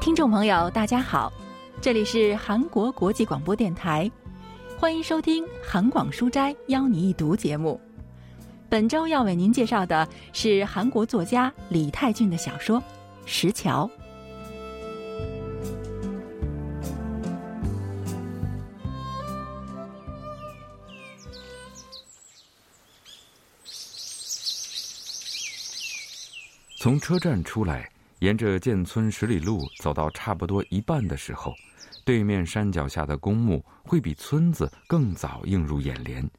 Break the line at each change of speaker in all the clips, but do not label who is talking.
听众朋友，大家好，这里是韩国国际广播电台，欢迎收听《韩广书斋邀你一读》节目。本周要为您介绍的是韩国作家李泰俊的小说《石桥》。
从车站出来，沿着建村十里路走到差不多一半的时候，对面山脚下的公墓会比村子更早映入眼帘。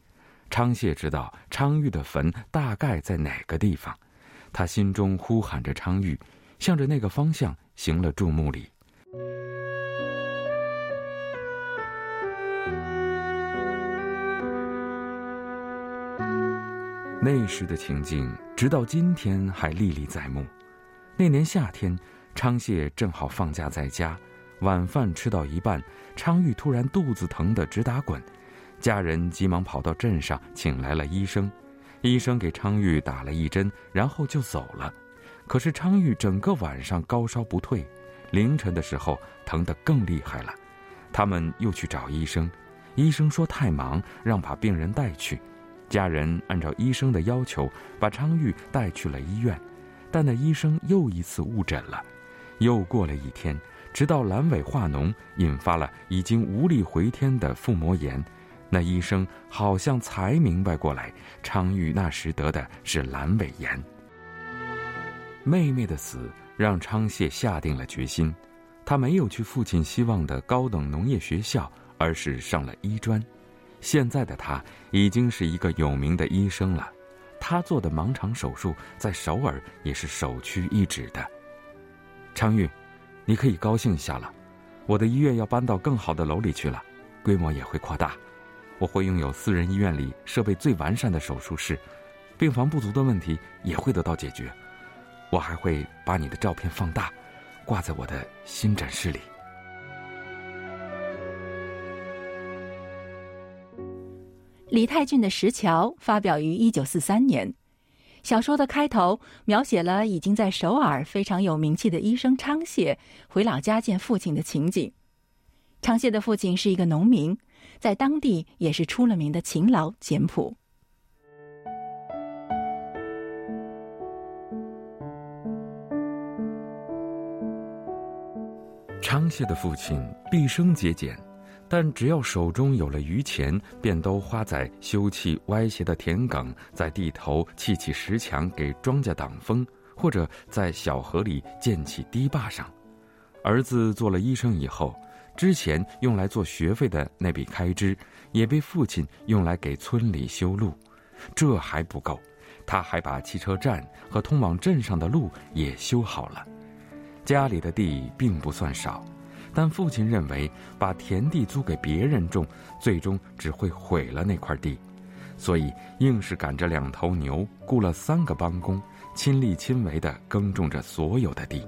昌谢知道昌玉的坟大概在哪个地方，他心中呼喊着昌玉，向着那个方向行了注目礼。那时的情景，直到今天还历历在目。那年夏天，昌谢正好放假在家，晚饭吃到一半，昌玉突然肚子疼得直打滚，家人急忙跑到镇上请来了医生，医生给昌玉打了一针，然后就走了。可是昌玉整个晚上高烧不退，凌晨的时候疼得更厉害了。他们又去找医生，医生说太忙，让把病人带去。家人按照医生的要求，把昌玉带去了医院，但那医生又一次误诊了。又过了一天，直到阑尾化脓，引发了已经无力回天的腹膜炎。那医生好像才明白过来，昌玉那时得的是阑尾炎。妹妹的死让昌谢下定了决心，他没有去父亲希望的高等农业学校，而是上了医专。现在的他已经是一个有名的医生了，他做的盲肠手术在首尔也是首屈一指的。昌玉，你可以高兴一下了，我的医院要搬到更好的楼里去了，规模也会扩大，我会拥有私人医院里设备最完善的手术室，病房不足的问题也会得到解决，我还会把你的照片放大，挂在我的新诊室里。
李泰俊的《石桥》发表于一九四三年。小说的开头描写了已经在首尔非常有名气的医生昌谢回老家见父亲的情景。昌谢的父亲是一个农民，在当地也是出了名的勤劳简朴。
昌谢的父亲毕生节俭。但只要手中有了余钱，便都花在修葺歪斜的田埂，在地头砌起石墙给庄稼挡风，或者在小河里建起堤坝上。儿子做了医生以后，之前用来做学费的那笔开支，也被父亲用来给村里修路。这还不够，他还把汽车站和通往镇上的路也修好了。家里的地并不算少。但父亲认为，把田地租给别人种，最终只会毁了那块地，所以硬是赶着两头牛，雇了三个帮工，亲力亲为地耕种着所有的地。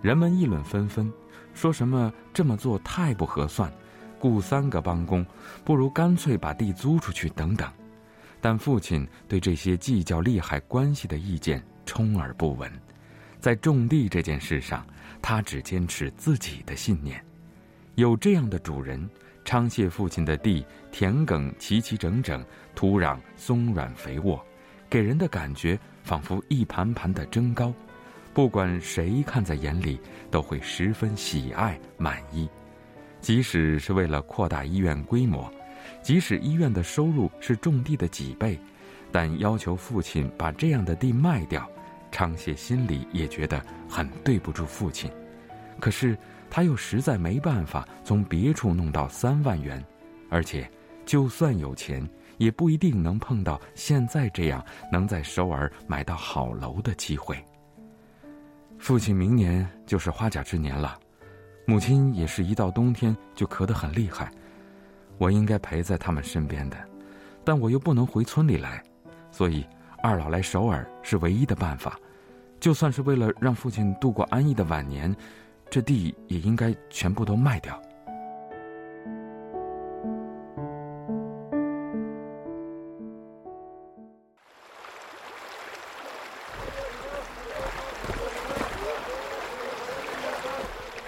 人们议论纷纷，说什么这么做太不合算，雇三个帮工，不如干脆把地租出去等等。但父亲对这些计较利害关系的意见充耳不闻，在种地这件事上。他只坚持自己的信念，有这样的主人，昌谢父亲的地田埂齐齐整整，土壤松软肥沃，给人的感觉仿佛一盘盘的蒸糕，不管谁看在眼里，都会十分喜爱满意。即使是为了扩大医院规模，即使医院的收入是种地的几倍，但要求父亲把这样的地卖掉。昌谢心里也觉得很对不住父亲，可是他又实在没办法从别处弄到三万元，而且就算有钱，也不一定能碰到现在这样能在首尔买到好楼的机会。父亲明年就是花甲之年了，母亲也是一到冬天就咳得很厉害，我应该陪在他们身边的，但我又不能回村里来，所以。二老来首尔是唯一的办法。就算是为了让父亲度过安逸的晚年这地也应该全部都卖掉。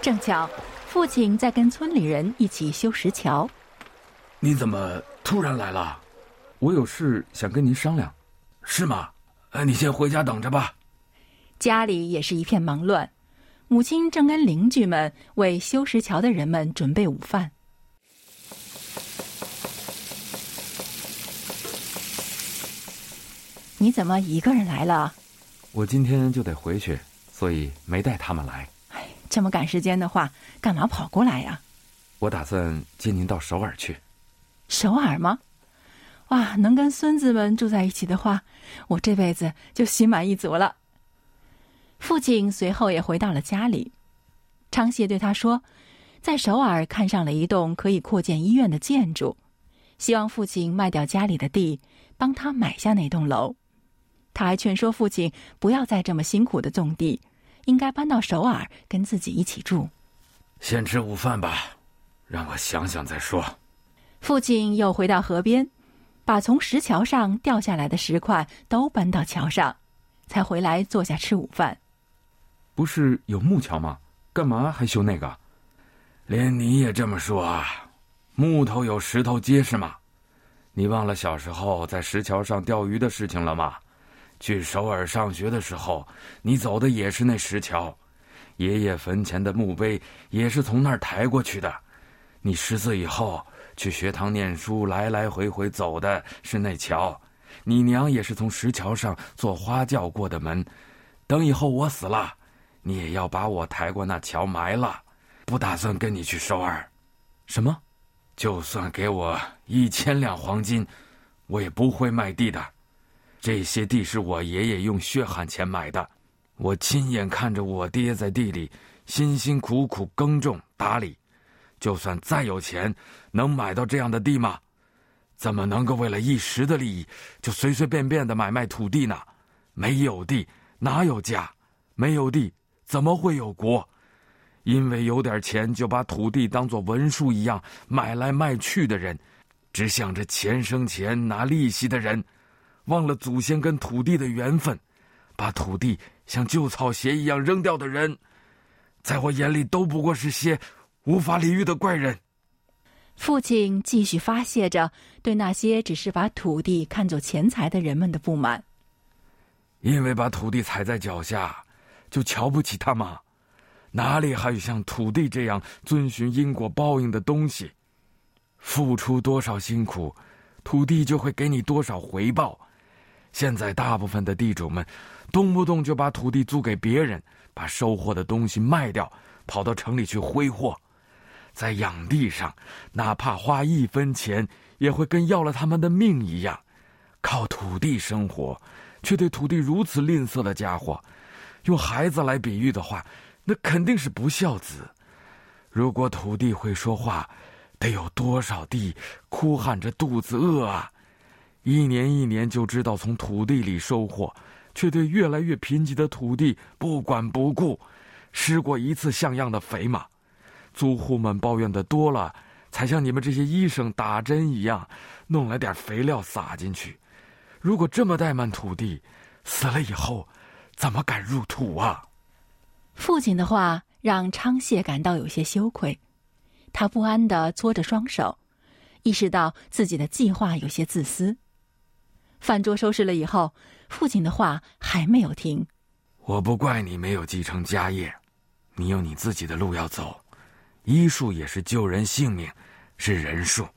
正巧父亲在跟村里人一起修石桥。
你怎么突然来了？
我有事想跟您商量。
是吗？呃，你先回家等着吧。
家里也是一片忙乱，母亲正跟邻居们为修石桥的人们准备午饭。你怎么一个人来了？
我今天就得回去，所以没带他们来。
哎，这么赶时间的话，干嘛跑过来呀？
我打算接您到首尔去。
首尔吗？哇，能跟孙子们住在一起的话，我这辈子就心满意足了。父亲随后也回到了家里。昌谢对他说，在首尔看上了一栋可以扩建医院的建筑，希望父亲卖掉家里的地，帮他买下那栋楼。他还劝说父亲不要再这么辛苦的种地，应该搬到首尔跟自己一起住。
先吃午饭吧，让我想想再说。
父亲又回到河边，把从石桥上掉下来的石块都搬到桥上，才回来坐下吃午饭。
不是有木桥吗？干嘛还修那个？
连你也这么说啊？木头有石头结实吗？你忘了小时候在石桥上钓鱼的事情了吗？去首尔上学的时候，你走的也是那石桥，爷爷坟前的墓碑也是从那儿抬过去的。你十岁以后。去学堂念书，来来回回走的是那桥，你娘也是从石桥上坐花轿过的门。等以后我死了，你也要把我抬过那桥埋了。不打算跟你去首尔，
什么？
就算给我一千两黄金，我也不会卖地的。这些地是我爷爷用血汗钱买的，我亲眼看着我爹在地里辛辛苦苦耕种打理。就算再有钱，能买到这样的地吗？怎么能够为了一时的利益，就随随便便的买卖土地呢？没有地哪有家？没有地怎么会有国？因为有点钱就把土地当做文书一样买来卖去的人，只想着钱生钱拿利息的人，忘了祖先跟土地的缘分，把土地像旧草鞋一样扔掉的人，在我眼里都不过是些。无法理喻的怪人。
父亲继续发泄着对那些只是把土地看作钱财的人们的不满。
因为把土地踩在脚下，就瞧不起他吗？哪里还有像土地这样遵循因果报应的东西？付出多少辛苦，土地就会给你多少回报。现在大部分的地主们，动不动就把土地租给别人，把收获的东西卖掉，跑到城里去挥霍。在养地上，哪怕花一分钱，也会跟要了他们的命一样。靠土地生活，却对土地如此吝啬的家伙，用孩子来比喻的话，那肯定是不孝子。如果土地会说话，得有多少地哭喊着肚子饿啊！一年一年就知道从土地里收获，却对越来越贫瘠的土地不管不顾。施过一次像样的肥吗？租户们抱怨的多了，才像你们这些医生打针一样，弄来点肥料撒进去。如果这么怠慢土地，死了以后，怎么敢入土啊？
父亲的话让昌谢感到有些羞愧，他不安的搓着双手，意识到自己的计划有些自私。饭桌收拾了以后，父亲的话还没有停。
我不怪你没有继承家业，你有你自己的路要走。医术也是救人性命，是人术，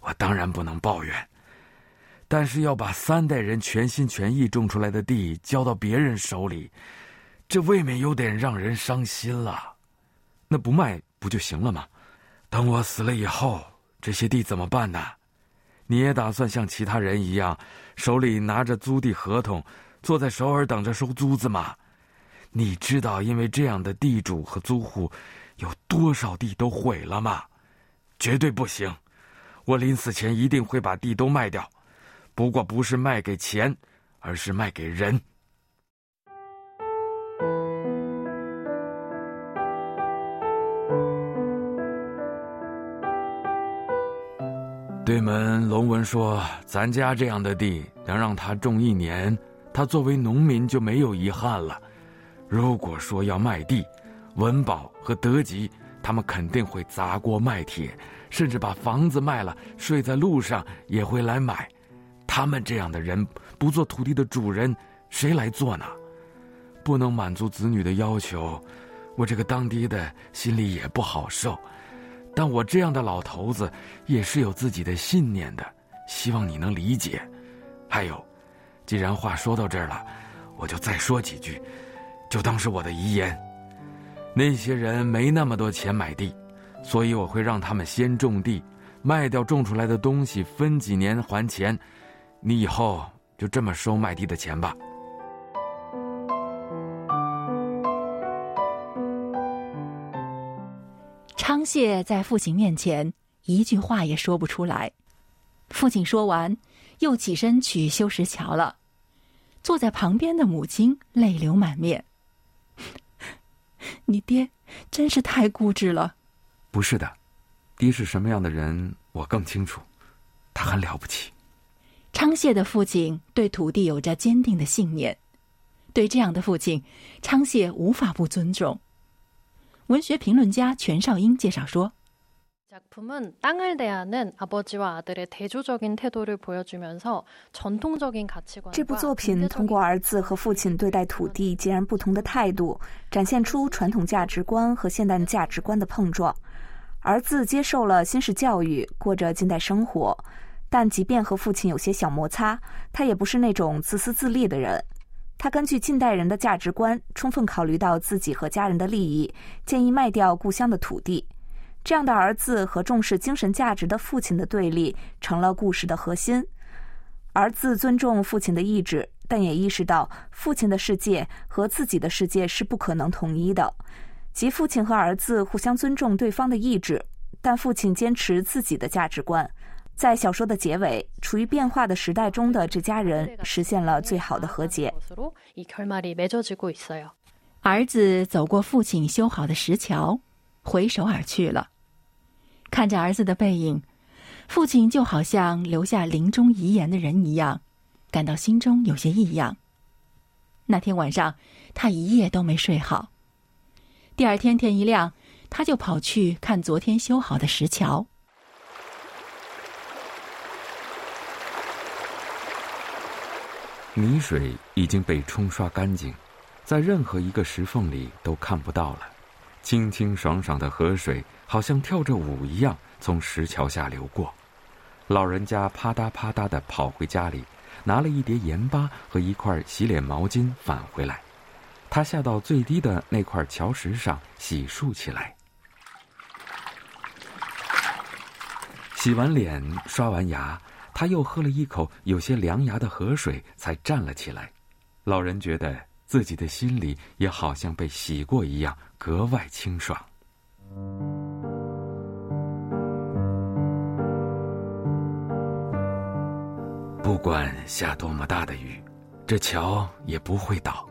我当然不能抱怨。但是要把三代人全心全意种出来的地交到别人手里，这未免有点让人伤心了。
那不卖不就行了吗？
等我死了以后，这些地怎么办呢？你也打算像其他人一样，手里拿着租地合同，坐在首尔等着收租子吗？你知道，因为这样的地主和租户。有多少地都毁了吗？绝对不行！我临死前一定会把地都卖掉，不过不是卖给钱，而是卖给人。对门龙文说：“咱家这样的地，能让他种一年，他作为农民就没有遗憾了。如果说要卖地，”
文保和德吉，他们肯定会砸锅卖铁，甚至把房子卖了，睡在路上也会来买。他们这样的人不做土地的主人，谁来做呢？不能满足子女的要求，我这个当爹的心里也不好受。但我这样的老头子也是有自己的信念的，希望你能理解。还有，既然话说到这儿了，我就再说几句，就当是我的遗言。那些人没那么多钱买地，所以我会让他们先种地，卖掉种出来的东西，分几年还钱。你以后就这么收卖地的钱吧。
昌谢在父亲面前一句话也说不出来。父亲说完，又起身去修石桥了。坐在旁边的母亲泪流满面。你爹真是太固执了。
不是的，爹是什么样的人，我更清楚。他很了不起。
昌谢的父亲对土地有着坚定的信念，对这样的父亲，昌谢无法不尊重。文学评论家全少英介绍说：“
작품은땅을대하는아버지와아들의대조적인태도를보여주면서전통적인가치관。”
这部作品通过儿子和父亲对待土地截然不同的态度，展现出传统价值观和现代价值观的碰撞。儿子接受了新式教育，过着近代生活。但即便和父亲有些小摩擦，他也不是那种自私自利的人。他根据近代人的价值观，充分考虑到自己和家人的利益，建议卖掉故乡的土地。 这样的儿子和重视精神价值的父亲的对立，成了故事的核心。儿子尊重父亲的意志，但也意识到父亲的世界和自己的世界是不可能统一的。即父亲和儿子互相尊重对方的意志，但父亲坚持自己的价值观。在小说的结尾，处于变化的时代中的这家人实现了最好的和解。
儿子走过父亲修好的石桥，回首而去了。看着儿子的背影，父亲就好像留下临终遗言的人一样，感到心中有些异样。那天晚上，他一夜都没睡好。第二天天一亮，他就跑去看昨天修好的石桥。
泥水已经被冲刷干净，在任何一个石缝里都看不到了。清清爽爽的河水好像跳着舞一样从石桥下流过。老人家啪嗒啪嗒的跑回家里，拿了一叠盐巴和一块洗脸毛巾返回来。他下到最低的那块桥石上洗漱起来。洗完脸，刷完牙。他又喝了一口有些凉牙的河水，才站了起来。老人觉得自己的心里也好像被洗过一样，格外清爽。不管下多么大的雨，这桥也不会倒。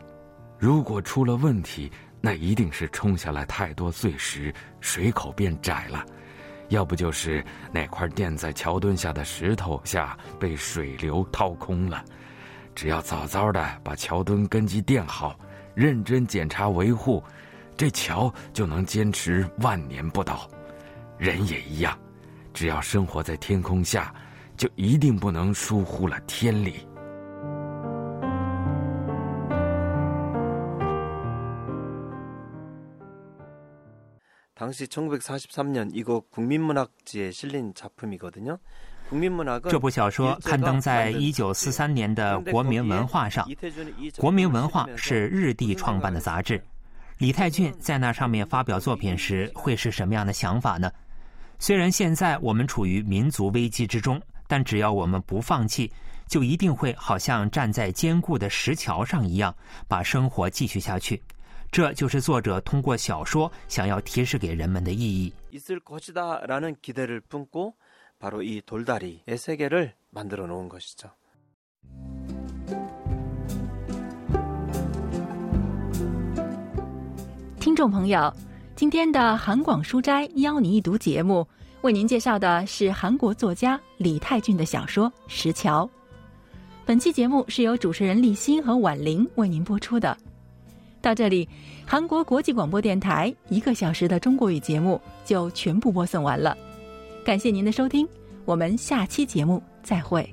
如果出了问题，那一定是冲下来太多碎石，水口变窄了。要不就是那块垫在桥墩下的石头下被水流掏空了。只要早早的把桥墩根基垫好，认真检查维护，这桥就能坚持万年不倒。人也一样，只要生活在天空下，就一定不能疏忽了天理。
당시1943년이곳국민문학지에실린작품이거든요
这部小说刊登在一九四三年的《国民文化》上，《国民文化》是日帝创办的杂志。李泰俊在那上面发表作品时，会是什么样的想法呢？虽然现在我们处于民族危机之中，但只要我们不放弃，就一定会好像站在坚固的石桥上一样，把生活继续下去。这就是作者通过小说想要提示给人们的意义。
있을것이다라는기대를품고바로이돌다리의세계를만들어놓은것이죠
听众朋友，今天的韩广书斋邀你一读节目，为您介绍的是韩国作家李泰俊的小说《石桥》。本期节目是由主持人立新和婉玲为您播出的。 到这里，韩国国际广播电台一个小时的中国语节目就全部播送完了。 感谢您的收听，我们下期节目再会。